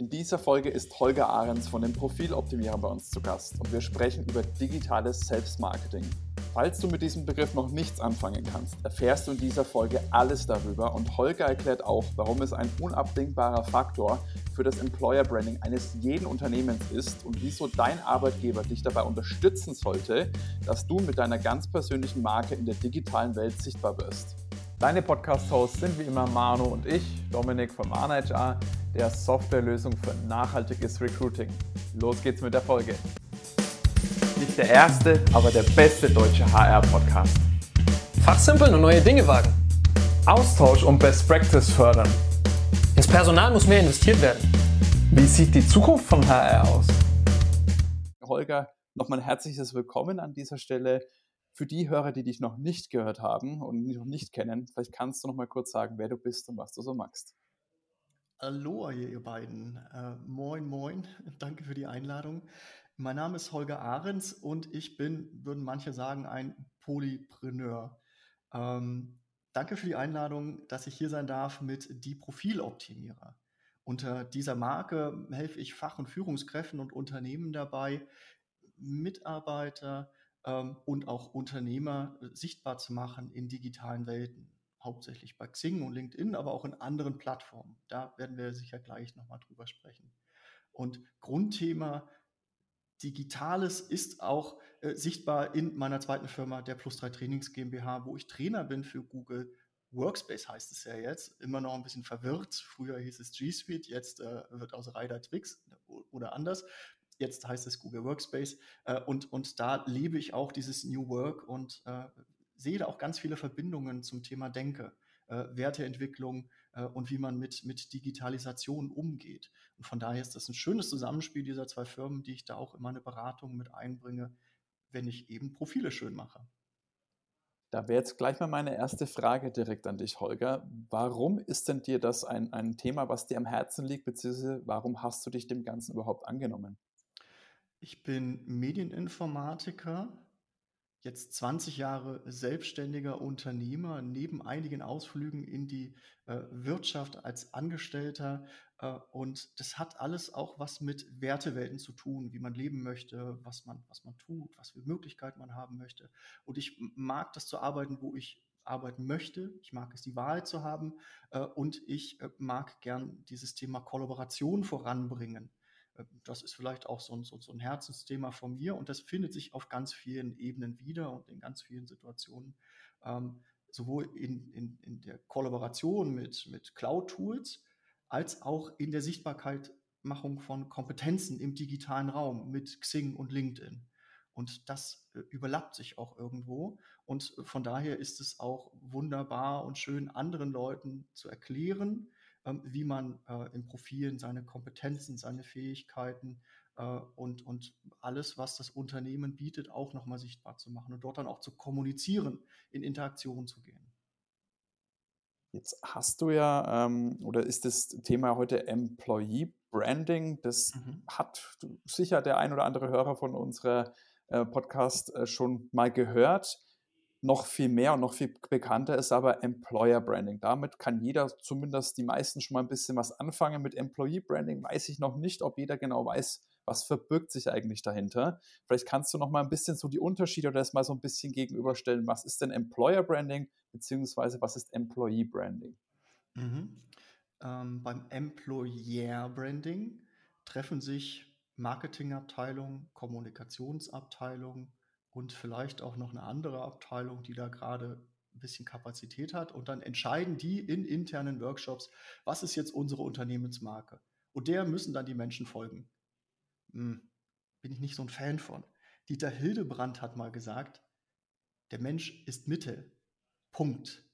In dieser Folge ist Holger Ahrens von den Profiloptimierern bei uns zu Gast und wir sprechen über digitales Selbstmarketing. Falls du mit diesem Begriff noch nichts anfangen kannst, erfährst du in dieser Folge alles darüber und Holger erklärt auch, warum es ein unabdingbarer Faktor für das Employer Branding eines jeden Unternehmens ist und wieso dein Arbeitgeber dich dabei unterstützen sollte, dass du mit deiner ganz persönlichen Marke in der digitalen Welt sichtbar wirst. Deine Podcast-Hosts sind wie immer Manu und ich, Dominik von ManageR, der Softwarelösung für nachhaltiges Recruiting. Los geht's mit der Folge. Nicht der erste, aber der beste deutsche HR-Podcast. Fachsimpeln und neue Dinge wagen. Austausch und Best Practice fördern. Ins Personal muss mehr investiert werden. Wie sieht die Zukunft von HR aus? Holger, nochmal ein herzliches Willkommen an dieser Stelle. Für die Hörer, die dich noch nicht gehört haben und noch nicht kennen, vielleicht kannst du noch mal kurz sagen, wer du bist und was du so magst. Hallo, ihr beiden. Äh, moin, moin. Danke für die Einladung. Mein Name ist Holger Ahrens und ich bin, würden manche sagen, ein Polypreneur. Ähm, danke für die Einladung, dass ich hier sein darf mit Die Profiloptimierer. Unter dieser Marke helfe ich Fach- und Führungskräften und Unternehmen dabei, Mitarbeiter, ähm, und auch Unternehmer sichtbar zu machen in digitalen Welten. Hauptsächlich bei Xing und LinkedIn, aber auch in anderen Plattformen. Da werden wir sicher gleich nochmal drüber sprechen. Und Grundthema Digitales ist auch äh, sichtbar in meiner zweiten Firma, der Plus 3 Trainings GmbH, wo ich Trainer bin für Google Workspace heißt es ja jetzt, immer noch ein bisschen verwirrt. Früher hieß es G Suite, jetzt äh, wird aus Rider Twix oder anders. Jetzt heißt es Google Workspace. Äh, und, und da lebe ich auch dieses New Work und äh, sehe da auch ganz viele Verbindungen zum Thema Denke, äh, Werteentwicklung äh, und wie man mit, mit Digitalisation umgeht. Und von daher ist das ein schönes Zusammenspiel dieser zwei Firmen, die ich da auch in meine Beratung mit einbringe, wenn ich eben Profile schön mache. Da wäre jetzt gleich mal meine erste Frage direkt an dich, Holger. Warum ist denn dir das ein, ein Thema, was dir am Herzen liegt, beziehungsweise warum hast du dich dem Ganzen überhaupt angenommen? Ich bin Medieninformatiker, jetzt 20 Jahre selbstständiger Unternehmer, neben einigen Ausflügen in die äh, Wirtschaft als Angestellter. Äh, und das hat alles auch was mit Wertewelten zu tun, wie man leben möchte, was man, was man tut, was für Möglichkeiten man haben möchte. Und ich mag das zu arbeiten, wo ich arbeiten möchte. Ich mag es, die Wahl zu haben. Äh, und ich äh, mag gern dieses Thema Kollaboration voranbringen. Äh, das ist vielleicht auch so ein, so, so ein Herzensthema von mir und das findet sich auf ganz vielen Ebenen wieder und in ganz vielen Situationen. Ähm, sowohl in, in, in der Kollaboration mit, mit Cloud-Tools als auch in der Sichtbarkeitmachung von Kompetenzen im digitalen Raum mit Xing und LinkedIn. Und das äh, überlappt sich auch irgendwo. Und von daher ist es auch wunderbar und schön, anderen Leuten zu erklären, ähm, wie man äh, in Profilen seine Kompetenzen, seine Fähigkeiten äh, und, und alles, was das Unternehmen bietet, auch nochmal sichtbar zu machen und dort dann auch zu kommunizieren, in Interaktion zu gehen. Jetzt hast du ja, ähm, oder ist das Thema heute Employee Branding? Das mhm. hat sicher der ein oder andere Hörer von unserer äh, Podcast äh, schon mal gehört noch viel mehr und noch viel bekannter ist aber Employer Branding. Damit kann jeder, zumindest die meisten, schon mal ein bisschen was anfangen. Mit Employee Branding weiß ich noch nicht, ob jeder genau weiß, was verbirgt sich eigentlich dahinter. Vielleicht kannst du noch mal ein bisschen so die Unterschiede oder das mal so ein bisschen gegenüberstellen. Was ist denn Employer Branding beziehungsweise was ist Employee Branding? Mhm. Ähm, beim Employer Branding treffen sich Marketingabteilung, Kommunikationsabteilung, und vielleicht auch noch eine andere Abteilung, die da gerade ein bisschen Kapazität hat. Und dann entscheiden die in internen Workshops, was ist jetzt unsere Unternehmensmarke. Und der müssen dann die Menschen folgen. Hm, bin ich nicht so ein Fan von. Dieter Hildebrand hat mal gesagt, der Mensch ist Mitte. Punkt.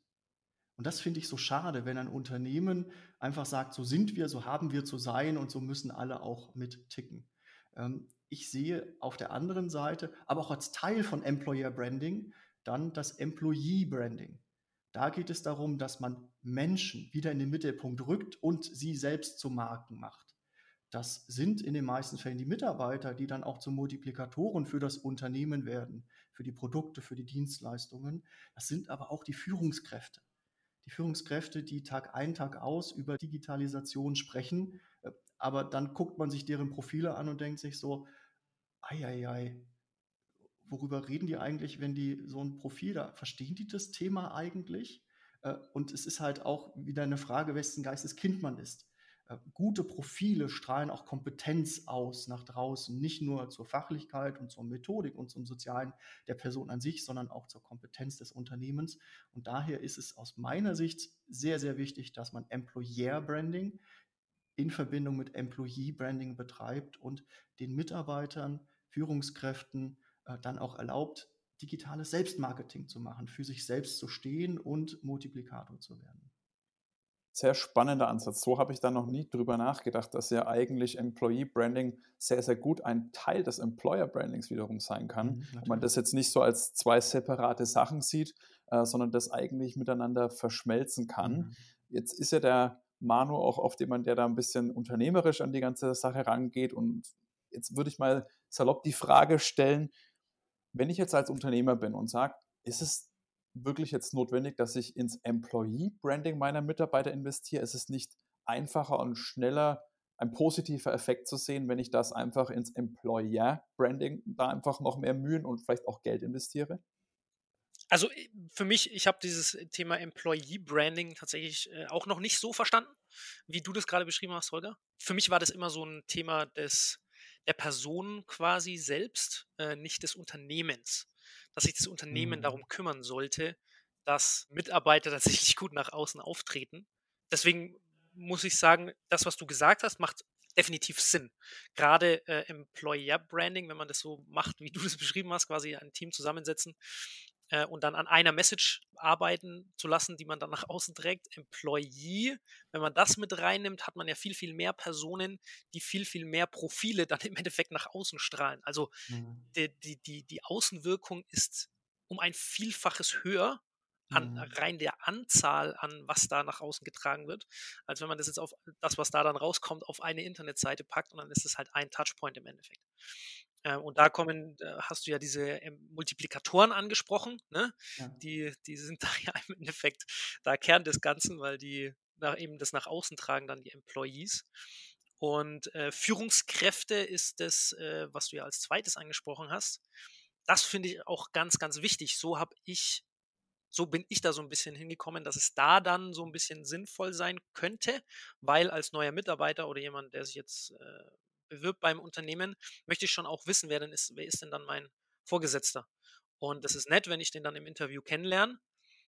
Und das finde ich so schade, wenn ein Unternehmen einfach sagt, so sind wir, so haben wir zu sein und so müssen alle auch mit ticken. Ähm, ich sehe auf der anderen Seite, aber auch als Teil von Employer Branding, dann das Employee Branding. Da geht es darum, dass man Menschen wieder in den Mittelpunkt rückt und sie selbst zu Marken macht. Das sind in den meisten Fällen die Mitarbeiter, die dann auch zu Multiplikatoren für das Unternehmen werden, für die Produkte, für die Dienstleistungen. Das sind aber auch die Führungskräfte. Die Führungskräfte, die Tag ein, Tag aus über Digitalisation sprechen, äh, aber dann guckt man sich deren Profile an und denkt sich so, ei, worüber reden die eigentlich, wenn die so ein Profil da, verstehen die das Thema eigentlich? Äh, und es ist halt auch wieder eine Frage, wessen Geistes Kind man ist. Äh, gute Profile strahlen auch Kompetenz aus nach draußen, nicht nur zur Fachlichkeit und zur Methodik und zum Sozialen der Person an sich, sondern auch zur Kompetenz des Unternehmens. Und daher ist es aus meiner Sicht sehr, sehr wichtig, dass man Employer Branding in Verbindung mit Employee Branding betreibt und den Mitarbeitern, Führungskräften äh, dann auch erlaubt, digitales Selbstmarketing zu machen, für sich selbst zu stehen und Multiplikator zu werden. Sehr spannender Ansatz. So habe ich da noch nie drüber nachgedacht, dass ja eigentlich Employee Branding sehr, sehr gut ein Teil des Employer Brandings wiederum sein kann. Mhm, man das jetzt nicht so als zwei separate Sachen sieht, äh, sondern das eigentlich miteinander verschmelzen kann. Mhm. Jetzt ist ja der Manu auch oft jemand, der da ein bisschen unternehmerisch an die ganze Sache rangeht. Und jetzt würde ich mal salopp die Frage stellen, wenn ich jetzt als Unternehmer bin und sage, ist es wirklich jetzt notwendig, dass ich ins Employee-Branding meiner Mitarbeiter investiere? Ist es nicht einfacher und schneller ein positiver Effekt zu sehen, wenn ich das einfach ins Employer-Branding da einfach noch mehr Mühen und vielleicht auch Geld investiere? Also äh, für mich, ich habe dieses Thema Employee Branding tatsächlich äh, auch noch nicht so verstanden, wie du das gerade beschrieben hast, Holger. Für mich war das immer so ein Thema des der Person quasi selbst, äh, nicht des Unternehmens. Dass sich das Unternehmen mhm. darum kümmern sollte, dass Mitarbeiter tatsächlich gut nach außen auftreten. Deswegen muss ich sagen, das, was du gesagt hast, macht definitiv Sinn. Gerade äh, Employer Branding, wenn man das so macht, wie du das beschrieben hast, quasi ein Team zusammensetzen, äh, und dann an einer Message arbeiten zu lassen, die man dann nach außen trägt. Employee, wenn man das mit reinnimmt, hat man ja viel, viel mehr Personen, die viel, viel mehr Profile dann im Endeffekt nach außen strahlen. Also mhm. die, die, die, die Außenwirkung ist um ein Vielfaches höher an mhm. rein der Anzahl an, was da nach außen getragen wird, als wenn man das jetzt auf das, was da dann rauskommt, auf eine Internetseite packt und dann ist es halt ein Touchpoint im Endeffekt. Äh, und da kommen, äh, hast du ja diese ähm, Multiplikatoren angesprochen, ne? Ja. Die, die sind da ja im Endeffekt da Kern des Ganzen, weil die nach, eben das nach außen tragen dann die Employees. Und äh, Führungskräfte ist das, äh, was du ja als zweites angesprochen hast. Das finde ich auch ganz, ganz wichtig. So habe ich, so bin ich da so ein bisschen hingekommen, dass es da dann so ein bisschen sinnvoll sein könnte, weil als neuer Mitarbeiter oder jemand, der sich jetzt äh, bewirbt beim Unternehmen, möchte ich schon auch wissen, wer denn ist, wer ist denn dann mein Vorgesetzter. Und das ist nett, wenn ich den dann im Interview kennenlerne.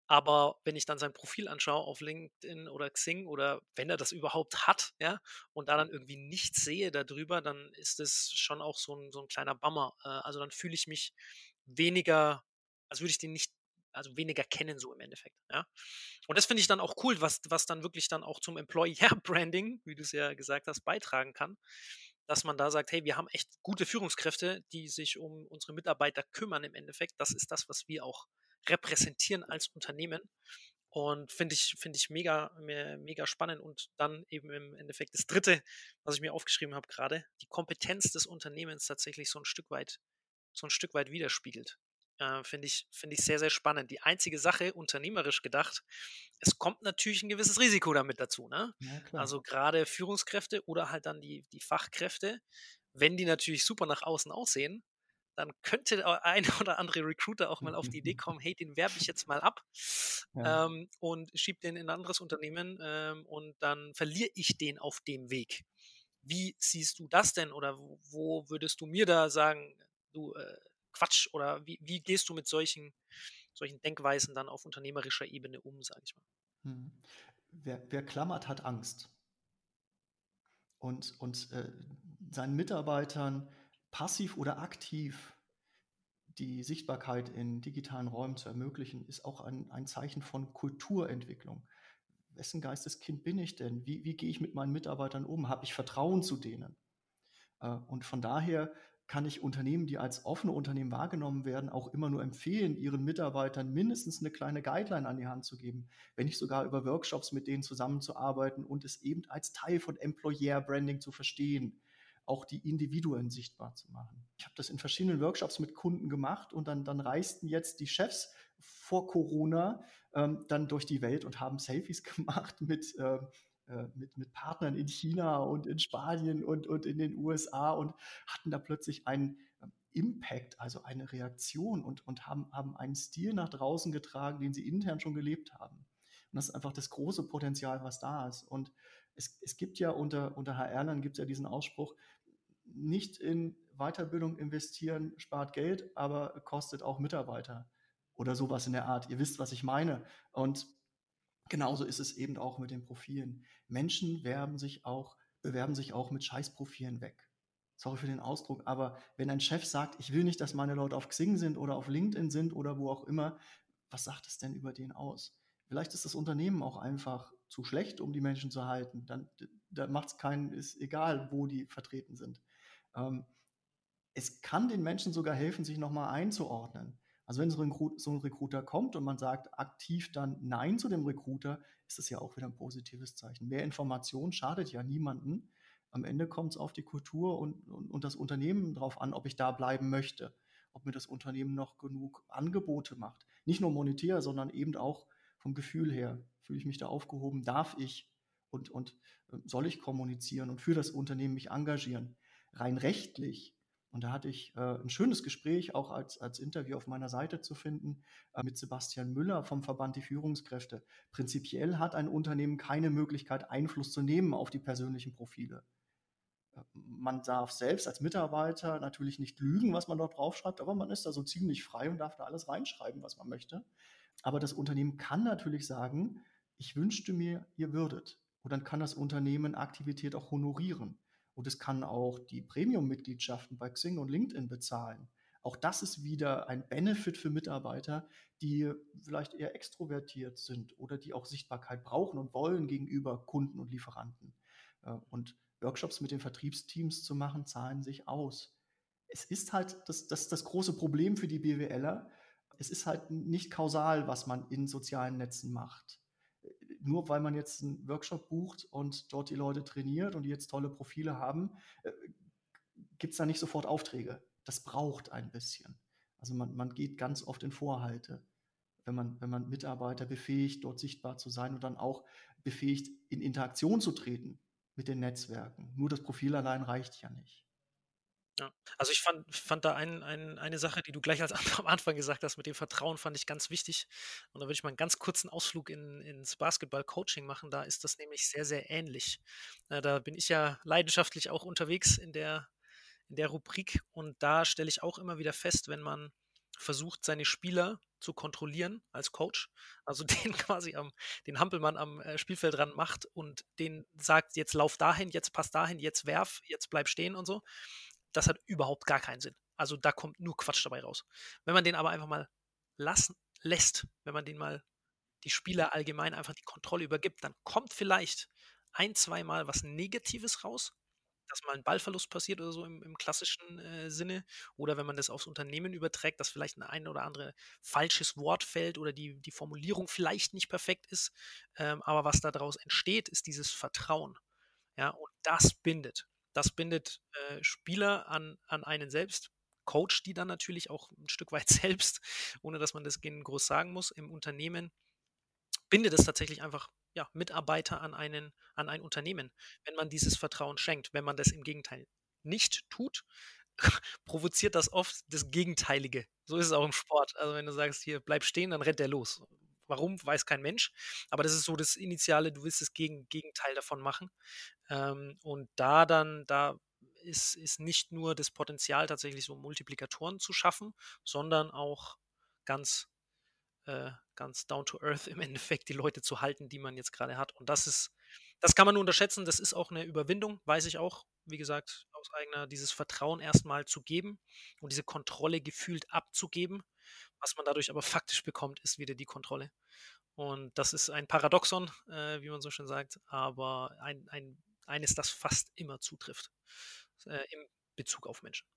Aber wenn ich dann sein Profil anschaue auf LinkedIn oder Xing oder wenn er das überhaupt hat, ja, und da dann irgendwie nichts sehe darüber, dann ist es schon auch so ein, so ein kleiner Bummer. Äh, also dann fühle ich mich weniger, als würde ich den nicht, also weniger kennen so im Endeffekt, ja. Und das finde ich dann auch cool, was, was dann wirklich dann auch zum Employer-Branding, wie du es ja gesagt hast, beitragen kann dass man da sagt, hey, wir haben echt gute Führungskräfte, die sich um unsere Mitarbeiter kümmern im Endeffekt. Das ist das, was wir auch repräsentieren als Unternehmen. Und finde ich, finde ich mega, mega spannend. Und dann eben im Endeffekt das dritte, was ich mir aufgeschrieben habe gerade, die Kompetenz des Unternehmens tatsächlich so ein Stück weit, so ein Stück weit widerspiegelt. Äh, Finde ich, find ich sehr, sehr spannend. Die einzige Sache, unternehmerisch gedacht, es kommt natürlich ein gewisses Risiko damit dazu. Ne? Ja, also gerade Führungskräfte oder halt dann die, die Fachkräfte, wenn die natürlich super nach außen aussehen, dann könnte der ein oder andere Recruiter auch mal auf die Idee kommen, hey, den werbe ich jetzt mal ab ja. ähm, und schiebe den in ein anderes Unternehmen ähm, und dann verliere ich den auf dem Weg. Wie siehst du das denn oder wo, wo würdest du mir da sagen, du, äh, Quatsch oder wie, wie gehst du mit solchen, solchen Denkweisen dann auf unternehmerischer Ebene um, sage ich mal? Hm. Wer, wer, klammert, hat Angst. Und, und äh, seinen Mitarbeitern passiv oder aktiv die Sichtbarkeit in digitalen Räumen zu ermöglichen, ist auch ein, ein Zeichen von Kulturentwicklung. Wessen Geisteskind bin ich denn? Wie, wie gehe ich mit meinen Mitarbeitern um? Habe ich Vertrauen zu denen? Äh, und von daher kann ich Unternehmen, die als offene Unternehmen wahrgenommen werden, auch immer nur empfehlen, ihren Mitarbeitern mindestens eine kleine Guideline an die Hand zu geben, wenn nicht sogar über Workshops mit denen zusammenzuarbeiten und es eben als Teil von Employer Branding zu verstehen, auch die Individuen sichtbar zu machen. Ich habe das in verschiedenen Workshops mit Kunden gemacht und dann, dann reisten jetzt die Chefs vor Corona ähm, dann durch die Welt und haben Selfies gemacht mit äh, mit, mit Partnern in China und in Spanien und, und in den USA und hatten da plötzlich einen ähm, Impact, also eine Reaktion und, und haben, haben einen Stil nach draußen getragen, den sie intern schon gelebt haben. Und das ist einfach das große Potenzial, was da ist. Und es, es gibt ja unter, unter HR-Lern gibt es ja diesen Ausspruch, nicht in Weiterbildung investieren spart Geld, aber kostet auch Mitarbeiter oder sowas in der Art. Ihr wisst, was ich meine. Und genauso ist es eben auch mit den Profilen. Menschen werben sich auch, bewerben sich auch mit Scheißprofilen weg. Sorry für den Ausdruck, aber wenn ein Chef sagt, ich will nicht, dass meine Leute auf Xing sind oder auf LinkedIn sind oder wo auch immer, was sagt es denn über den aus? Vielleicht ist das Unternehmen auch einfach zu schlecht, um die Menschen zu halten. Dann, dann macht es keinen, ist egal, wo die vertreten sind. Ähm, es kann den Menschen sogar helfen, sich nochmal einzuordnen. Also wenn so ein, so ein Recruiter kommt und man sagt aktiv dann Nein zu dem Recruiter, ist das ja auch wieder ein positives Zeichen. Mehr Information schadet ja niemanden. Am Ende kommt es auf die Kultur und, und, und das Unternehmen drauf an, ob ich da bleiben möchte, ob mir das Unternehmen noch genug Angebote macht. Nicht nur monetär, sondern eben auch vom Gefühl her. Fühle ich mich da aufgehoben? Darf ich und, und äh, soll ich kommunizieren und für das Unternehmen mich engagieren? Rein rechtlich und da hatte ich äh, ein schönes Gespräch, auch als, als Interview auf meiner Seite zu finden, äh, mit Sebastian Müller vom Verband Die Führungskräfte. Prinzipiell hat ein Unternehmen keine Möglichkeit, Einfluss zu nehmen auf die persönlichen Profile. Äh, man darf selbst als Mitarbeiter natürlich nicht lügen, was man dort draufschreibt, aber man ist da so ziemlich frei und darf da alles reinschreiben, was man möchte. Aber das Unternehmen kann natürlich sagen, ich wünschte mir, ihr würdet. Und dann kann das Unternehmen Aktivität auch honorieren. Und es kann auch die Premium-Mitgliedschaften bei Xing und LinkedIn bezahlen. Auch das ist wieder ein Benefit für Mitarbeiter, die vielleicht eher extrovertiert sind oder die auch Sichtbarkeit brauchen und wollen gegenüber Kunden und Lieferanten. Äh, und Workshops mit den Vertriebsteams zu machen, zahlen sich aus. Es ist halt das, das, das große Problem für die BWLer. Es ist halt nicht kausal, was man in sozialen Netzen macht nur weil man jetzt einen Workshop bucht und dort die Leute trainiert und die jetzt tolle Profile haben, äh, gibt es da nicht sofort Aufträge. Das braucht ein bisschen. Also man, man geht ganz oft in Vorhalte, wenn man, wenn man Mitarbeiter befähigt, dort sichtbar zu sein und dann auch befähigt, in Interaktion zu treten mit den Netzwerken. Nur das Profil allein reicht ja nicht. Ja. Also ich fand, fand da ein, ein, eine Sache, die du gleich als am Anfang gesagt hast, mit dem Vertrauen fand ich ganz wichtig. Und da würde ich mal einen ganz kurzen Ausflug in, ins Basketball-Coaching machen. Da ist das nämlich sehr, sehr ähnlich. Äh, da bin ich ja leidenschaftlich auch unterwegs in der, in der Rubrik und da stelle ich auch immer wieder fest, wenn man versucht, seine Spieler zu kontrollieren als Coach, also den quasi am, den Hampelmann am äh, Spielfeldrand macht und den sagt, jetzt lauf dahin, jetzt pass dahin, jetzt werf, jetzt bleib stehen und so das hat überhaupt gar keinen Sinn. Also da kommt nur Quatsch dabei raus. Wenn man den aber einfach mal lassen, lässt, wenn man den mal die Spieler allgemein einfach die Kontrolle übergibt, dann kommt vielleicht ein, zweimal was Negatives raus, dass mal ein Ballverlust passiert oder so im, im klassischen äh, Sinne. Oder wenn man das aufs Unternehmen überträgt, dass vielleicht ein, ein oder andere falsches Wort fällt oder die, die Formulierung vielleicht nicht perfekt ist. Ähm, aber was daraus entsteht, ist dieses Vertrauen. Ja, und das bindet. Das bindet äh, Spieler an, an einen selbst, coacht die dann natürlich auch ein Stück weit selbst, ohne dass man das groß sagen muss. Im Unternehmen bindet es tatsächlich einfach ja, Mitarbeiter an, einen, an ein Unternehmen, wenn man dieses Vertrauen schenkt. Wenn man das im Gegenteil nicht tut, provoziert das oft das Gegenteilige. So ist es auch im Sport. Also wenn du sagst, hier bleib stehen, dann rennt der los. Warum, weiß kein Mensch. Aber das ist so das Initiale, du willst das Gegen Gegenteil davon machen. Ähm, und da dann, da ist, ist nicht nur das Potenzial, tatsächlich so Multiplikatoren zu schaffen, sondern auch ganz, äh, ganz down to earth im Endeffekt die Leute zu halten, die man jetzt gerade hat. Und das ist, das kann man nur unterschätzen, das ist auch eine Überwindung, weiß ich auch, wie gesagt, aus eigener, dieses Vertrauen erstmal zu geben und diese Kontrolle gefühlt abzugeben was man dadurch aber faktisch bekommt, ist wieder die Kontrolle. Und das ist ein Paradoxon, äh, wie man so schön sagt, aber ein, ein, eines, das fast immer zutrifft äh, im Bezug auf Menschen.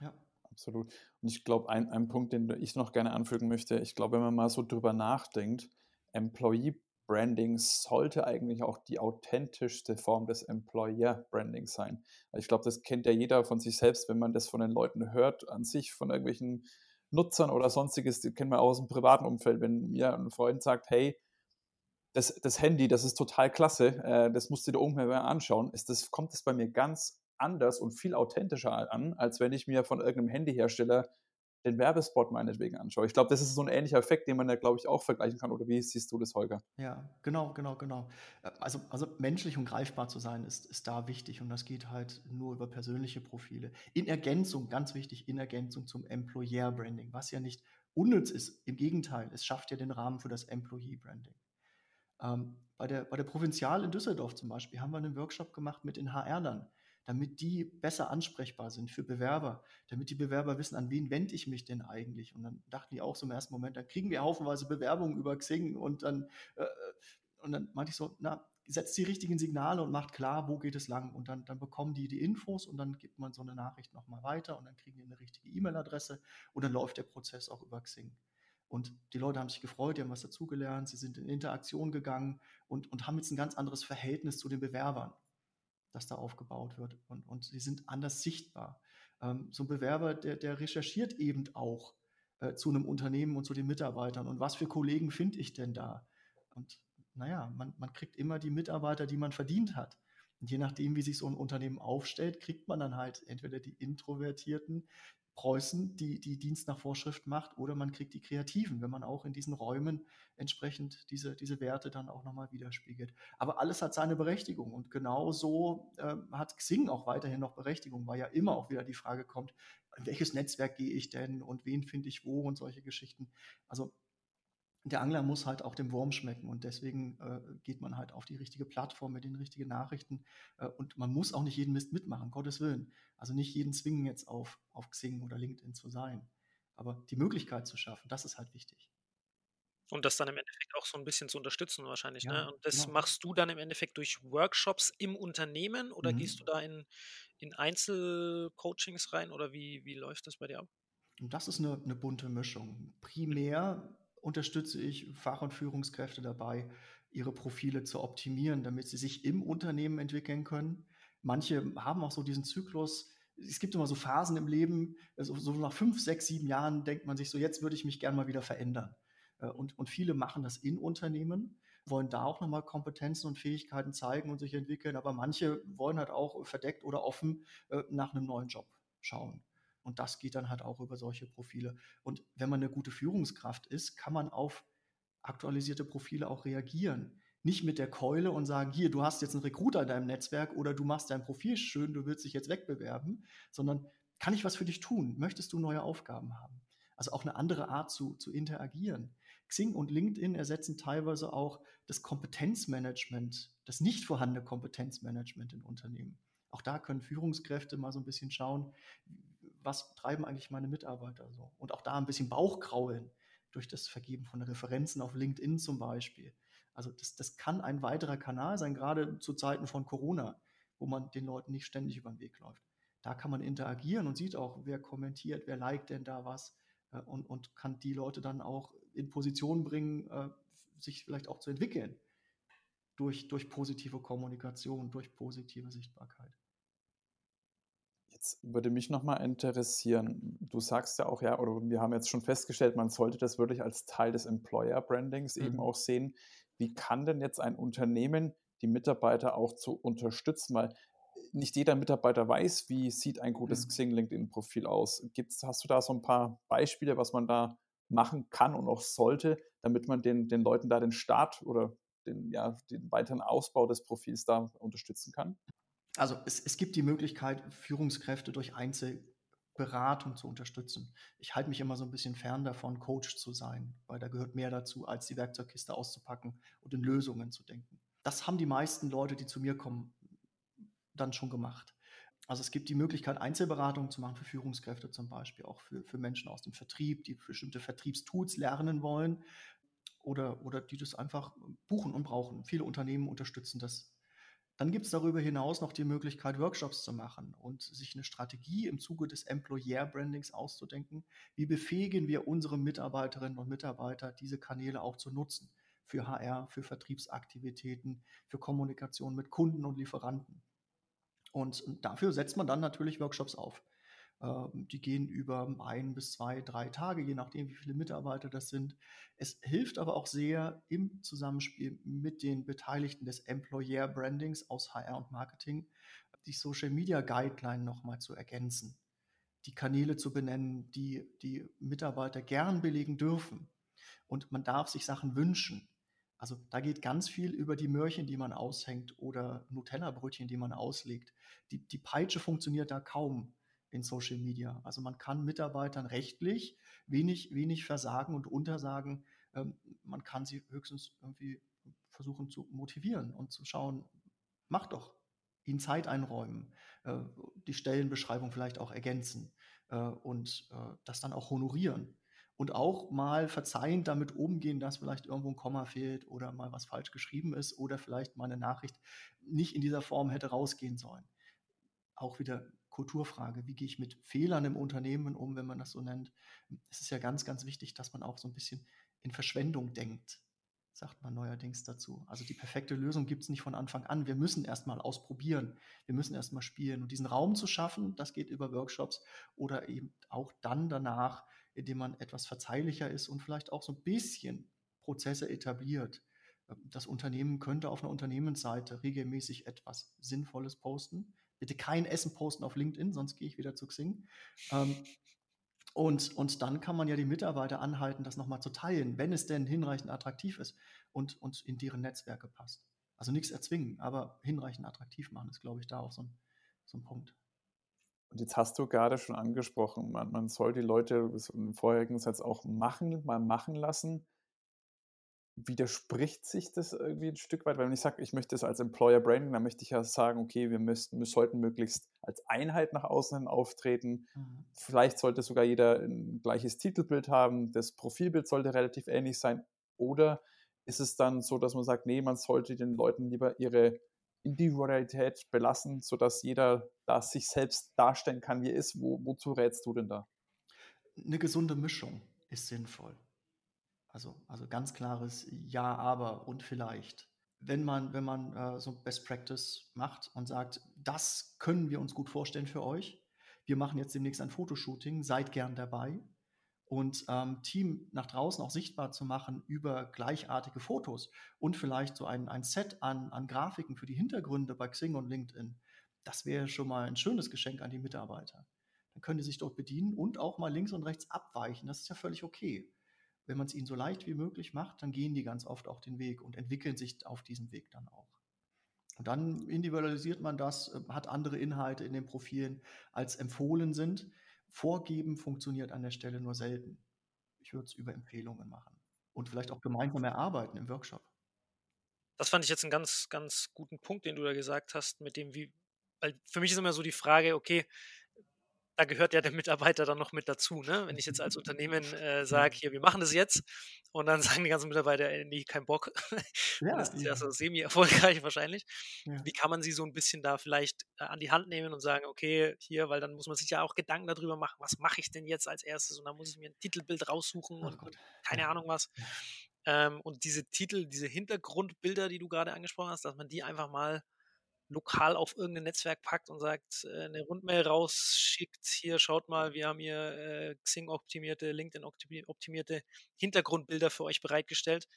Ja, absolut. Und ich glaube, ein, ein Punkt, den ich noch gerne anfügen möchte, ich glaube, wenn man mal so drüber nachdenkt, Employee Branding sollte eigentlich auch die authentischste Form des Employer Branding sein. Ich glaube, das kennt ja jeder von sich selbst, wenn man das von den Leuten hört, an sich, von irgendwelchen Nutzern oder sonstiges, die kennen wir aus dem privaten Umfeld, wenn mir ein Freund sagt, hey, das, das Handy, das ist total klasse, äh, das musst du dir irgendwann mal anschauen, ist das, kommt das bei mir ganz anders und viel authentischer an, als wenn ich mir von irgendeinem Handyhersteller den Werbespot meinetwegen anschaue. Ich glaube, das ist so ein ähnlicher Effekt, den man da, glaube ich, auch vergleichen kann. Oder wie siehst du das, Holger? Ja, genau, genau, genau. Äh, also, also menschlich und greifbar zu sein, ist, ist da wichtig. Und das geht halt nur über persönliche Profile. In Ergänzung, ganz wichtig, in Ergänzung zum Employer-Branding, was ja nicht unnütz ist. Im Gegenteil, es schafft ja den Rahmen für das Employee-Branding. Ähm, bei, der, bei der Provinzial in Düsseldorf zum Beispiel haben wir einen Workshop gemacht mit den HR-Lern damit die besser ansprechbar sind für Bewerber, damit die Bewerber wissen, an wen wende ich mich denn eigentlich. Und dann dachten die auch so im ersten Moment, dann kriegen wir haufenweise Bewerbungen über Xing und dann, äh, und dann meinte ich so, na, setzt die richtigen Signale und macht klar, wo geht es lang. Und dann, dann bekommen die die Infos und dann gibt man so eine Nachricht nochmal weiter und dann kriegen die eine richtige E-Mail-Adresse und dann läuft der Prozess auch über Xing. Und die Leute haben sich gefreut, die haben was dazugelernt, sie sind in Interaktion gegangen und, und haben jetzt ein ganz anderes Verhältnis zu den Bewerbern das da aufgebaut wird. Und, und sie sind anders sichtbar. Ähm, so ein Bewerber, der, der recherchiert eben auch äh, zu einem Unternehmen und zu den Mitarbeitern. Und was für Kollegen finde ich denn da? Und naja, man, man kriegt immer die Mitarbeiter, die man verdient hat. Und je nachdem, wie sich so ein Unternehmen aufstellt, kriegt man dann halt entweder die Introvertierten, Preußen, die, die Dienst nach Vorschrift macht, oder man kriegt die Kreativen, wenn man auch in diesen Räumen entsprechend diese, diese Werte dann auch nochmal widerspiegelt. Aber alles hat seine Berechtigung und genau so äh, hat Xing auch weiterhin noch Berechtigung, weil ja immer auch wieder die Frage kommt, in welches Netzwerk gehe ich denn und wen finde ich wo und solche Geschichten. Also der Angler muss halt auch dem Wurm schmecken und deswegen äh, geht man halt auf die richtige Plattform mit den richtigen Nachrichten äh, und man muss auch nicht jeden Mist mitmachen, Gottes Willen. Also nicht jeden zwingen jetzt auf, auf Xing oder LinkedIn zu sein, aber die Möglichkeit zu schaffen, das ist halt wichtig. Und das dann im Endeffekt auch so ein bisschen zu unterstützen wahrscheinlich. Ja, ne? Und das genau. machst du dann im Endeffekt durch Workshops im Unternehmen oder mhm. gehst du da in, in Einzelcoachings rein oder wie, wie läuft das bei dir ab? Und das ist eine, eine bunte Mischung. Primär unterstütze ich Fach- und Führungskräfte dabei, ihre Profile zu optimieren, damit sie sich im Unternehmen entwickeln können. Manche haben auch so diesen Zyklus. Es gibt immer so Phasen im Leben, also so nach fünf, sechs, sieben Jahren denkt man sich so, jetzt würde ich mich gerne mal wieder verändern. Äh, und, und viele machen das in Unternehmen, wollen da auch nochmal Kompetenzen und Fähigkeiten zeigen und sich entwickeln, aber manche wollen halt auch verdeckt oder offen äh, nach einem neuen Job schauen. Und das geht dann halt auch über solche Profile. Und wenn man eine gute Führungskraft ist, kann man auf aktualisierte Profile auch reagieren. Nicht mit der Keule und sagen, hier, du hast jetzt einen Recruiter in deinem Netzwerk oder du machst dein Profil schön, du willst dich jetzt wegbewerben, sondern kann ich was für dich tun? Möchtest du neue Aufgaben haben? Also auch eine andere Art zu, zu interagieren. Xing und LinkedIn ersetzen teilweise auch das Kompetenzmanagement, das nicht vorhandene Kompetenzmanagement in Unternehmen. Auch da können Führungskräfte mal so ein bisschen schauen, was treiben eigentlich meine Mitarbeiter so? Und auch da ein bisschen Bauchkraulen durch das Vergeben von Referenzen auf LinkedIn zum Beispiel. Also das, das kann ein weiterer Kanal sein, gerade zu Zeiten von Corona, wo man den Leuten nicht ständig über den Weg läuft. Da kann man interagieren und sieht auch, wer kommentiert, wer liked denn da was äh, und, und kann die Leute dann auch in Position bringen, äh, sich vielleicht auch zu entwickeln durch, durch positive Kommunikation, durch positive Sichtbarkeit. Jetzt würde mich nochmal interessieren, du sagst ja auch, ja, oder wir haben jetzt schon festgestellt, man sollte das wirklich als Teil des Employer-Brandings mhm. eben auch sehen. Wie kann denn jetzt ein Unternehmen die Mitarbeiter auch zu unterstützen? Weil nicht jeder Mitarbeiter weiß, wie sieht ein gutes mhm. Xing LinkedIn-Profil aus. Gibt's, hast du da so ein paar Beispiele, was man da machen kann und auch sollte, damit man den, den Leuten da den Start oder den, ja, den weiteren Ausbau des Profils da unterstützen kann? Also es, es gibt die Möglichkeit, Führungskräfte durch Einzelberatung zu unterstützen. Ich halte mich immer so ein bisschen fern davon, Coach zu sein, weil da gehört mehr dazu, als die Werkzeugkiste auszupacken und in Lösungen zu denken. Das haben die meisten Leute, die zu mir kommen, dann schon gemacht. Also es gibt die Möglichkeit, Einzelberatungen zu machen für Führungskräfte zum Beispiel, auch für, für Menschen aus dem Vertrieb, die bestimmte Vertriebstools lernen wollen oder, oder die das einfach buchen und brauchen. Viele Unternehmen unterstützen das dann gibt es darüber hinaus noch die Möglichkeit, Workshops zu machen und sich eine Strategie im Zuge des Employer-Brandings auszudenken. Wie befähigen wir unsere Mitarbeiterinnen und Mitarbeiter, diese Kanäle auch zu nutzen? Für HR, für Vertriebsaktivitäten, für Kommunikation mit Kunden und Lieferanten. Und dafür setzt man dann natürlich Workshops auf. Ähm, die gehen über ein bis zwei, drei Tage, je nachdem, wie viele Mitarbeiter das sind. Es hilft aber auch sehr im Zusammenspiel mit den Beteiligten des Employer Brandings aus HR und Marketing, die Social Media Guideline nochmal zu ergänzen, die Kanäle zu benennen, die die Mitarbeiter gern belegen dürfen. Und man darf sich Sachen wünschen. Also da geht ganz viel über die Möhrchen, die man aushängt oder Nutella-Brötchen, die man auslegt. Die, die Peitsche funktioniert da kaum in Social Media. Also man kann Mitarbeitern rechtlich wenig, wenig versagen und untersagen. Ähm, man kann sie höchstens irgendwie versuchen zu motivieren und zu schauen, mach doch, ihnen Zeit einräumen, äh, die Stellenbeschreibung vielleicht auch ergänzen äh, und äh, das dann auch honorieren. Und auch mal verzeihend damit umgehen, dass vielleicht irgendwo ein Komma fehlt oder mal was falsch geschrieben ist oder vielleicht mal eine Nachricht nicht in dieser Form hätte rausgehen sollen. Auch wieder Kulturfrage. Wie gehe ich mit Fehlern im Unternehmen um, wenn man das so nennt? Es ist ja ganz, ganz wichtig, dass man auch so ein bisschen in Verschwendung denkt, sagt man neuerdings dazu. Also die perfekte Lösung gibt es nicht von Anfang an. Wir müssen erstmal ausprobieren. Wir müssen erstmal spielen. Und diesen Raum zu schaffen, das geht über Workshops oder eben auch dann danach, indem man etwas verzeihlicher ist und vielleicht auch so ein bisschen Prozesse etabliert. Das Unternehmen könnte auf einer Unternehmensseite regelmäßig etwas Sinnvolles posten bitte kein Essen posten auf LinkedIn, sonst gehe ich wieder zu Xing. Ähm, und, und dann kann man ja die Mitarbeiter anhalten, das nochmal zu teilen, wenn es denn hinreichend attraktiv ist und, und in deren Netzwerke passt. Also nichts erzwingen, aber hinreichend attraktiv machen, ist, glaube ich, da auch so ein, so ein Punkt. Und jetzt hast du gerade schon angesprochen, man, man soll die Leute im vorherigen Satz auch machen, mal machen lassen widerspricht sich das irgendwie ein Stück weit, weil wenn ich sage, ich möchte es als Employer Branding, dann möchte ich ja sagen, okay, wir müssten, wir sollten möglichst als Einheit nach außen hin auftreten. Mhm. Vielleicht sollte sogar jeder ein gleiches Titelbild haben, das Profilbild sollte relativ ähnlich sein. Oder ist es dann so, dass man sagt, nee, man sollte den Leuten lieber ihre Individualität belassen, sodass jeder da sich selbst darstellen kann, wie er ist. Wo, wozu rätst du denn da? Eine gesunde Mischung ist sinnvoll. Also, also ganz klares Ja, aber und vielleicht. Wenn man, wenn man äh, so Best Practice macht und sagt, das können wir uns gut vorstellen für euch. Wir machen jetzt demnächst ein Fotoshooting, seid gern dabei. Und ähm, Team nach draußen auch sichtbar zu machen über gleichartige Fotos und vielleicht so ein, ein Set an, an Grafiken für die Hintergründe bei Xing und LinkedIn. Das wäre schon mal ein schönes Geschenk an die Mitarbeiter. Dann können die sich dort bedienen und auch mal links und rechts abweichen. Das ist ja völlig okay wenn man es ihnen so leicht wie möglich macht, dann gehen die ganz oft auch den Weg und entwickeln sich auf diesem Weg dann auch. Und dann individualisiert man das, äh, hat andere Inhalte in den Profilen als empfohlen sind. Vorgeben funktioniert an der Stelle nur selten. Ich würde es über Empfehlungen machen und vielleicht auch gemeinsam erarbeiten im Workshop. Das fand ich jetzt einen ganz, ganz guten Punkt, den du da gesagt hast, mit dem, wie, weil für mich ist immer so die Frage, okay, da gehört ja der Mitarbeiter dann noch mit dazu. Ne? Wenn ich jetzt als Unternehmen äh, sage, hier, wir machen das jetzt und dann sagen die ganzen Mitarbeiter, ey, nee, kein Bock, ja, dann ist das ja so semi-erfolgreich wahrscheinlich. Ja. Wie kann man sie so ein bisschen da vielleicht äh, an die Hand nehmen und sagen, okay, hier, weil dann muss man sich ja auch Gedanken darüber machen, was mache ich denn jetzt als erstes und dann muss ich mir ein Titelbild raussuchen oh und Gott. keine Ahnung was. Ähm, und diese Titel, diese Hintergrundbilder, die du gerade angesprochen hast, dass man die einfach mal lokal auf irgendein Netzwerk packt und sagt, äh, eine Rundmail rausschickt, hier schaut mal, wir haben hier äh, Xing-optimierte, LinkedIn-optimierte Hintergrundbilder für euch bereitgestellt.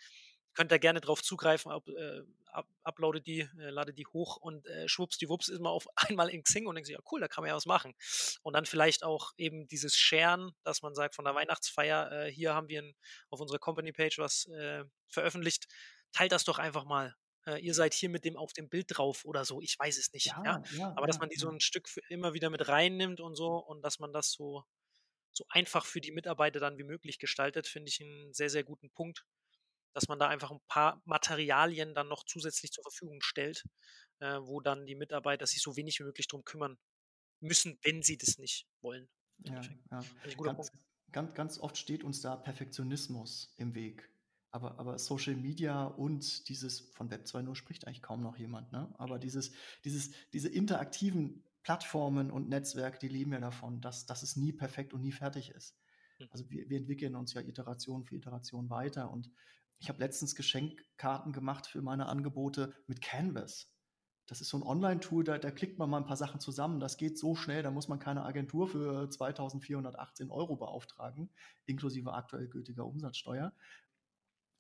Könnt ihr gerne drauf zugreifen, up, äh, up, uploade die, äh, lade die hoch und äh, schwuppsdiwupps ist man auf einmal in Xing und denkt sich, ja cool, da kann man ja was machen. Und dann vielleicht auch eben dieses Sharen, dass man sagt, von der Weihnachtsfeier, äh, hier haben wir ein, auf unserer Company-Page was äh, veröffentlicht, teilt das doch einfach mal äh, ihr seid hier mit dem auf dem Bild drauf oder so, ich weiß es nicht. Ja, ja? ja Aber ja, dass man die so ein Stück immer wieder mit reinnimmt und so und dass man das so, so einfach für die Mitarbeiter dann wie möglich gestaltet, finde ich einen sehr, sehr guten Punkt. Dass man da einfach ein paar Materialien dann noch zusätzlich zur Verfügung stellt, äh, wo dann die Mitarbeiter sich so wenig wie möglich drum kümmern müssen, wenn sie das nicht wollen. Ja, ja. Ganz, ganz, ganz oft steht uns da Perfektionismus im Weg. Aber, aber Social Media und dieses, von Web 2.0 spricht eigentlich kaum noch jemand, ne? aber dieses, dieses, diese interaktiven Plattformen und Netzwerke, die leben ja davon, dass, dass es nie perfekt und nie fertig ist. Hm. Also wir, wir entwickeln uns ja Iteration für Iteration weiter und ich habe letztens Geschenkkarten gemacht für meine Angebote mit Canvas. das ist so ein Online-Tool, da, da klickt man mal ein paar Sachen zusammen. Das geht so schnell, da muss man keine Agentur für 2418 Euro beauftragen, inklusive aktuell gültiger Umsatzsteuer.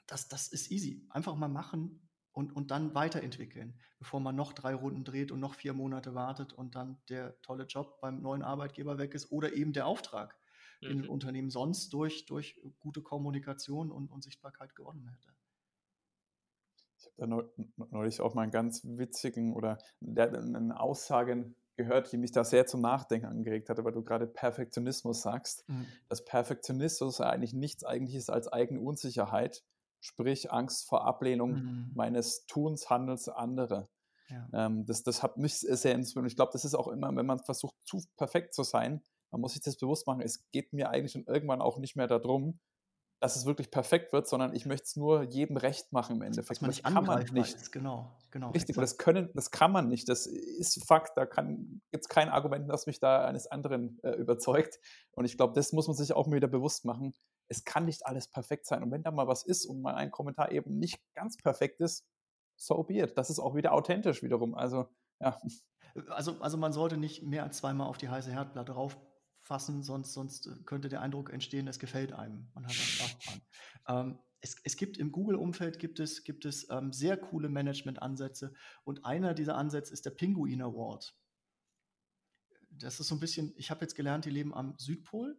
Das, das ist easy. Einfach mal machen und, und dann weiterentwickeln, bevor man noch drei Runden dreht und noch vier Monate wartet und dann der tolle Job beim neuen Arbeitgeber weg ist oder eben der Auftrag, mhm. den ein Unternehmen sonst durch, durch gute Kommunikation und, und Sichtbarkeit gewonnen hätte. Ich habe da neulich auch mal einen ganz witzigen oder eine Aussage gehört, die mich da sehr zum Nachdenken angeregt hatte, weil du gerade Perfektionismus sagst. Mhm. Dass Perfektionismus eigentlich nichts eigentlich ist als eigene Unsicherheit, sprich Angst vor Ablehnung mhm. meines Tuns, Handels anderer. Ja. Ähm, das, das hat mich sehr inspiriert. Ich glaube, das ist auch immer, wenn man versucht, zu perfekt zu sein, man muss sich das bewusst machen, es geht mir eigentlich schon irgendwann auch nicht mehr darum, dass es wirklich perfekt wird, sondern ich möchte es nur jedem recht machen im Endeffekt. Was man das kann man nicht. Ist. Genau, genau. Richtig, das können, das kann man nicht. Das ist Fakt. Da gibt es kein Argument, das mich da eines anderen äh, überzeugt. Und ich glaube, das muss man sich auch mal wieder bewusst machen. Es kann nicht alles perfekt sein. Und wenn da mal was ist und mal ein Kommentar eben nicht ganz perfekt ist, so be it. Das ist auch wieder authentisch wiederum. Also, ja. Also, also man sollte nicht mehr als zweimal auf die heiße Herdplatte rauf fassen, sonst, sonst äh, könnte der Eindruck entstehen, es gefällt einem. Man hat dran. Ähm, es, es, gibt im Google-Umfeld gibt es, gibt es ähm, sehr coole Management-Ansätze und einer dieser Ansätze ist der Pinguin Award. Das ist so ein bisschen, ich habe jetzt gelernt, die leben am Südpol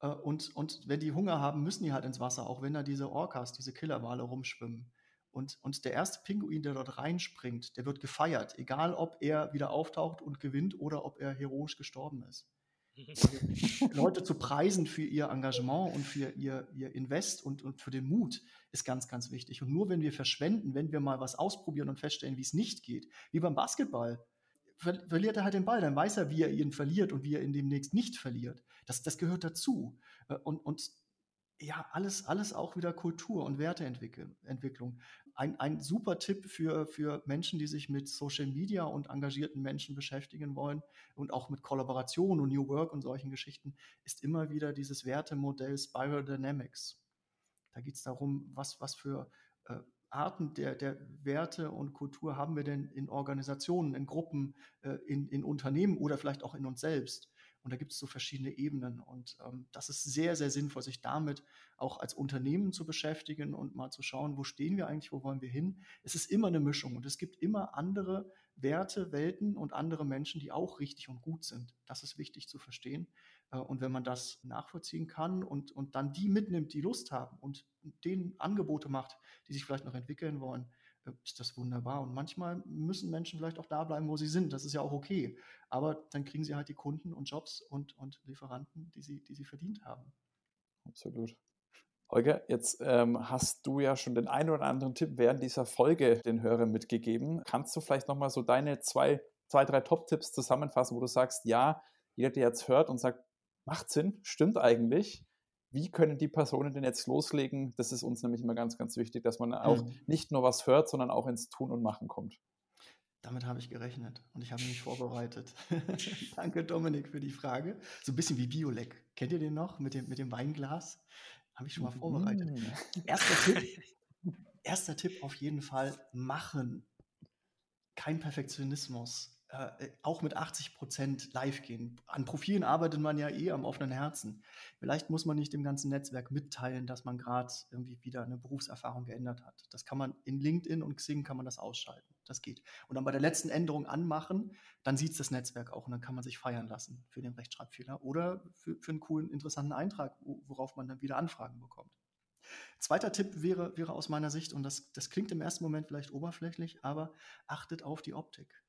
äh, und, und wenn die Hunger haben, müssen die halt ins Wasser, auch wenn da diese Orcas, diese Killerwale rumschwimmen. Und, und der erste Pinguin, der dort reinspringt, der wird gefeiert, egal ob er wieder auftaucht und gewinnt oder ob er heroisch gestorben ist. Leute zu preisen für ihr Engagement und für ihr, ihr Invest und, und für den Mut ist ganz, ganz wichtig. Und nur wenn wir verschwenden, wenn wir mal was ausprobieren und feststellen, wie es nicht geht, wie beim Basketball, ver verliert er halt den Ball, dann weiß er, wie er ihn verliert und wie er ihn demnächst nicht verliert. Das, das gehört dazu. Äh, und, und ja, alles, alles auch wieder Kultur und Werteentwicklung. Ein, ein super Tipp für, für Menschen, die sich mit Social Media und engagierten Menschen beschäftigen wollen und auch mit Kollaboration und New Work und solchen Geschichten, ist immer wieder dieses Wertemodell Spiral Dynamics. Da geht es darum, was, was für äh, Arten der, der Werte und Kultur haben wir denn in Organisationen, in Gruppen, äh, in, in Unternehmen oder vielleicht auch in uns selbst. Und da gibt es so verschiedene Ebenen. Und ähm, das ist sehr, sehr sinnvoll, sich damit auch als Unternehmen zu beschäftigen und mal zu schauen, wo stehen wir eigentlich, wo wollen wir hin. Es ist immer eine Mischung und es gibt immer andere Werte, Welten und andere Menschen, die auch richtig und gut sind. Das ist wichtig zu verstehen. Äh, und wenn man das nachvollziehen kann und, und dann die mitnimmt, die Lust haben und denen Angebote macht, die sich vielleicht noch entwickeln wollen, äh, ist das wunderbar. Und manchmal müssen Menschen vielleicht auch da bleiben, wo sie sind. Das ist ja auch okay. Aber dann kriegen sie halt die Kunden und Jobs und, und Lieferanten, die sie, die sie verdient haben. Absolut. Holger, jetzt ähm, hast du ja schon den einen oder anderen Tipp während dieser Folge den Hörern mitgegeben. Kannst du vielleicht nochmal so deine zwei, zwei drei Top-Tipps zusammenfassen, wo du sagst, ja, jeder, der jetzt hört und sagt, macht Sinn, stimmt eigentlich, wie können die Personen denn jetzt loslegen? Das ist uns nämlich immer ganz, ganz wichtig, dass man auch mhm. nicht nur was hört, sondern auch ins Tun und Machen kommt. Damit habe ich gerechnet und ich habe mich vorbereitet. Danke, Dominik, für die Frage. So ein bisschen wie Biolek. Kennt ihr den noch mit dem, mit dem Weinglas? Habe ich schon mal vorbereitet. Mhm. Erster Tipp, erster Tipp auf jeden Fall: machen. Kein Perfektionismus. Äh, auch mit 80 Prozent live gehen. An Profilen arbeitet man ja eh am offenen Herzen. Vielleicht muss man nicht dem ganzen Netzwerk mitteilen, dass man gerade irgendwie wieder eine Berufserfahrung geändert hat. Das kann man in LinkedIn und Xing kann man das ausschalten. Das geht. Und dann bei der letzten Änderung anmachen, dann sieht es das Netzwerk auch und dann kann man sich feiern lassen für den Rechtschreibfehler oder für, für einen coolen, interessanten Eintrag, worauf man dann wieder Anfragen bekommt. Zweiter Tipp wäre, wäre aus meiner Sicht, und das, das klingt im ersten Moment vielleicht oberflächlich, aber achtet auf die Optik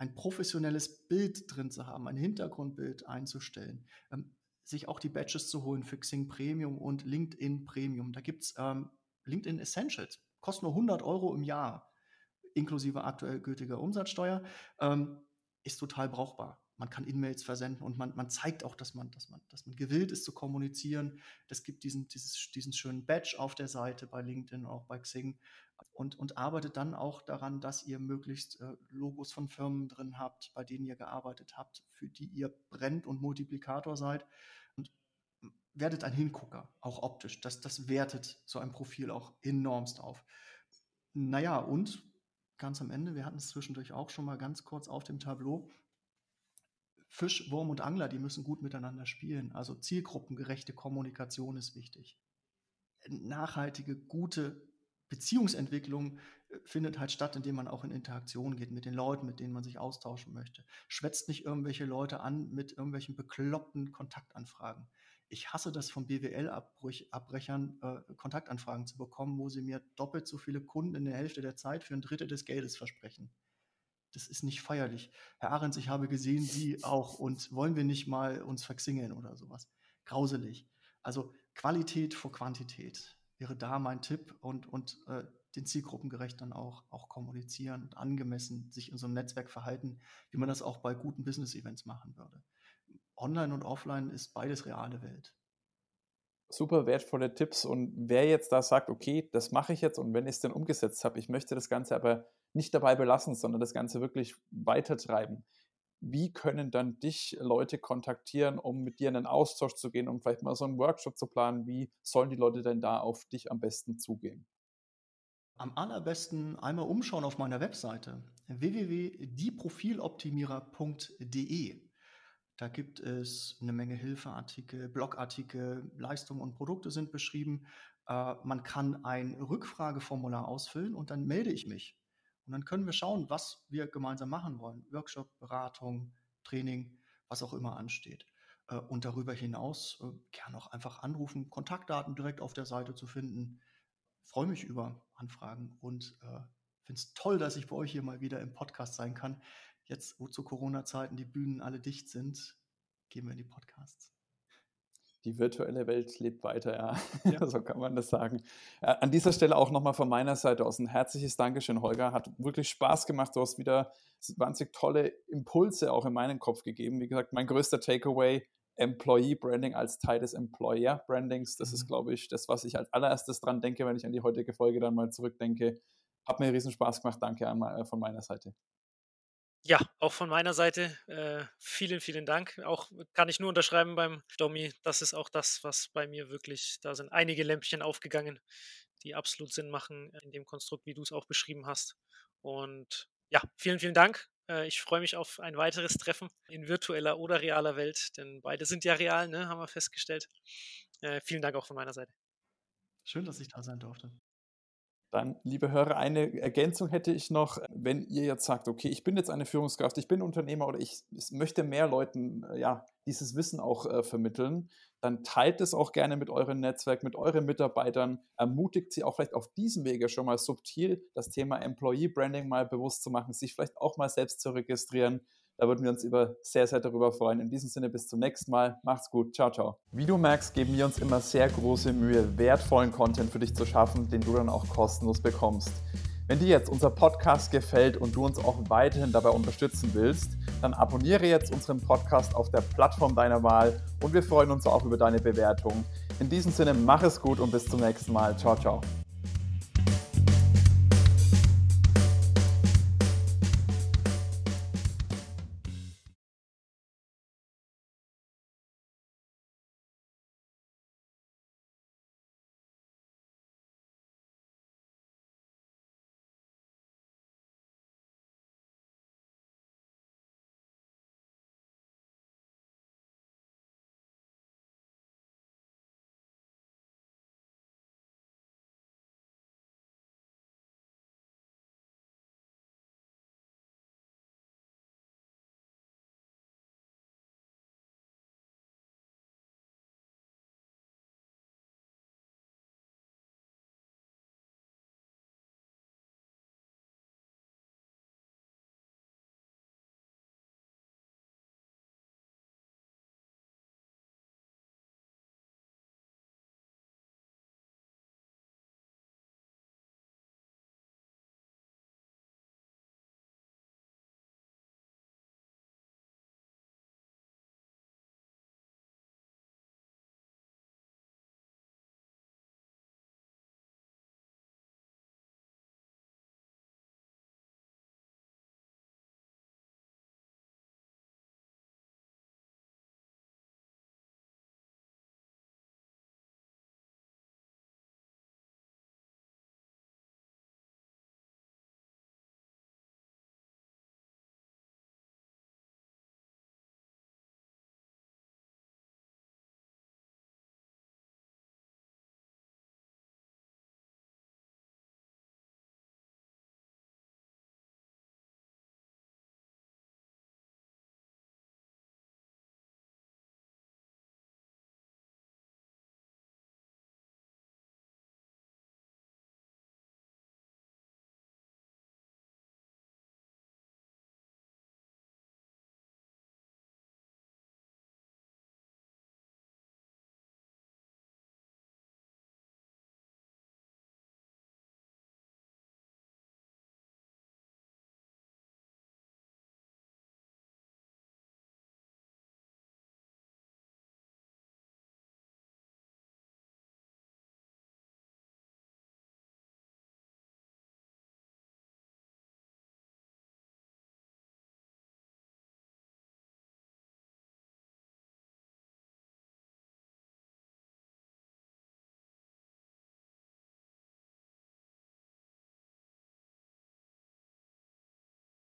ein professionelles Bild drin zu haben, ein Hintergrundbild einzustellen, ähm, sich auch die Badges zu holen für Xing Premium und LinkedIn Premium. Da gibt es ähm, LinkedIn Essentials, kostet nur 100 Euro im Jahr, inklusive aktuell gültiger Umsatzsteuer, ähm, ist total brauchbar man kann E-Mails versenden und man, man zeigt auch, dass man, dass, man, dass man gewillt ist zu kommunizieren. Es gibt diesen, dieses, diesen schönen Badge auf der Seite bei LinkedIn, auch bei Xing und, und arbeitet dann auch daran, dass ihr möglichst äh, Logos von Firmen drin habt, bei denen ihr gearbeitet habt, für die ihr brennt und Multiplikator seid und werdet ein Hingucker, auch optisch. Das, das wertet so ein Profil auch enormst auf. Naja, und ganz am Ende, wir hatten es zwischendurch auch schon mal ganz kurz auf dem Tableau. Fisch, Wurm und Angler, die müssen gut miteinander spielen. Also zielgruppengerechte Kommunikation ist wichtig. Nachhaltige, gute Beziehungsentwicklung äh, findet halt statt, indem man auch in Interaktion geht mit den Leuten, mit denen man sich austauschen möchte. Schwätzt nicht irgendwelche Leute an mit irgendwelchen bekloppten Kontaktanfragen. Ich hasse das von BWL-Abbrechern, äh, Kontaktanfragen zu bekommen, wo sie mir doppelt so viele Kunden in der Hälfte der Zeit für ein Drittel des Geldes versprechen. Das ist nicht feierlich. Herr Ahrens, ich habe gesehen, Sie auch und wollen wir nicht mal uns verxingeln oder sowas. Grauselig. Also Qualität vor Quantität wäre da mein Tipp und, und äh, den Zielgruppengerecht dann auch, auch kommunizieren und angemessen sich in so einem Netzwerk verhalten, wie man das auch bei guten Business-Events machen würde. Online und offline ist beides reale Welt. Super wertvolle Tipps und wer jetzt da sagt, okay, das mache ich jetzt und wenn ich es dann umgesetzt habe, ich möchte das Ganze aber nicht dabei belassen, sondern das Ganze wirklich weitertreiben wie können dann dich Leute kontaktieren, um mit dir in einen Austausch zu gehen, um vielleicht mal so einen Workshop zu planen? Wie sollen die Leute denn da auf dich am besten zugehen? Am allerbesten einmal umschauen auf meiner Webseite www.dieprofiloptimierer.de. Da gibt es eine Menge Hilfeartikel, Blogartikel, Leistungen und Produkte sind beschrieben. Äh, man kann ein Rückfrageformular ausfüllen und dann melde ich mich. Und dann können wir schauen, was wir gemeinsam machen wollen. Workshop, Beratung, Training, was auch immer ansteht. Äh, und darüber hinaus äh, gerne auch einfach anrufen, Kontaktdaten direkt auf der Seite zu finden. Freue mich über Anfragen und äh, finde es toll, dass ich bei euch hier mal wieder im Podcast sein kann. Jetzt, wo zu Corona-Zeiten die Bühnen alle dicht sind, gehen wir in die Podcasts die virtuelle Welt lebt weiter, ja. ja. so kann man das sagen. Äh, an dieser Stelle auch nochmal von meiner Seite aus ein herzliches Dankeschön, Holger. Hat wirklich Spaß gemacht. Du hast wieder wahnsinnig tolle Impulse auch in meinen Kopf gegeben. Wie gesagt, mein größter Takeaway, Employee Branding als Teil des Employer Brandings. Das mhm. ist, glaube ich, das, was ich als allererstes dran denke, wenn ich an die heutige Folge dann mal zurückdenke. Hat mir riesen Spaß gemacht. Danke an, äh, von meiner Seite. Ja, auch von meiner Seite äh, vielen, vielen Dank. Auch kann ich nur unterschreiben beim Domi. Das ist auch das, was bei mir wirklich, da sind einige Lämpchen aufgegangen, die absolut Sinn machen in dem Konstrukt, wie du es auch beschrieben hast. Und ja, vielen, vielen Dank. Äh, ich freue mich auf ein weiteres Treffen in virtueller oder realer Welt, denn beide sind ja real, ne, haben wir festgestellt. Äh, vielen Dank auch von meiner Seite. Schön, dass ich da sein durfte. Dann, liebe Hörer, eine Ergänzung hätte ich noch. Wenn ihr jetzt sagt, okay, ich bin jetzt eine Führungskraft, ich bin Unternehmer oder ich, möchte mehr Leuten äh, ja, dieses Wissen auch äh, vermitteln, dann teilt es auch gerne mit eurem Netzwerk, mit euren Mitarbeitern, ermutigt sie auch vielleicht auf diesem Wege schon mal subtil das Thema Employee Branding mal bewusst zu machen, sich vielleicht auch mal selbst zu registrieren da würden wir uns über sehr, sehr darüber freuen. In diesem Sinne, bis zum nächsten Mal. Macht's gut. Ciao, ciao. Wie du merkst, geben wir uns immer sehr große Mühe, wertvollen Content für dich zu schaffen, den du dann auch kostenlos bekommst. Wenn dir jetzt unser Podcast gefällt und du uns auch weiterhin dabei unterstützen willst, dann abonniere jetzt unseren Podcast auf der Plattform deiner Wahl und wir freuen uns auch über deine Bewertung. In diesem Sinne, mach es gut und bis zum nächsten Mal. Ciao, ciao.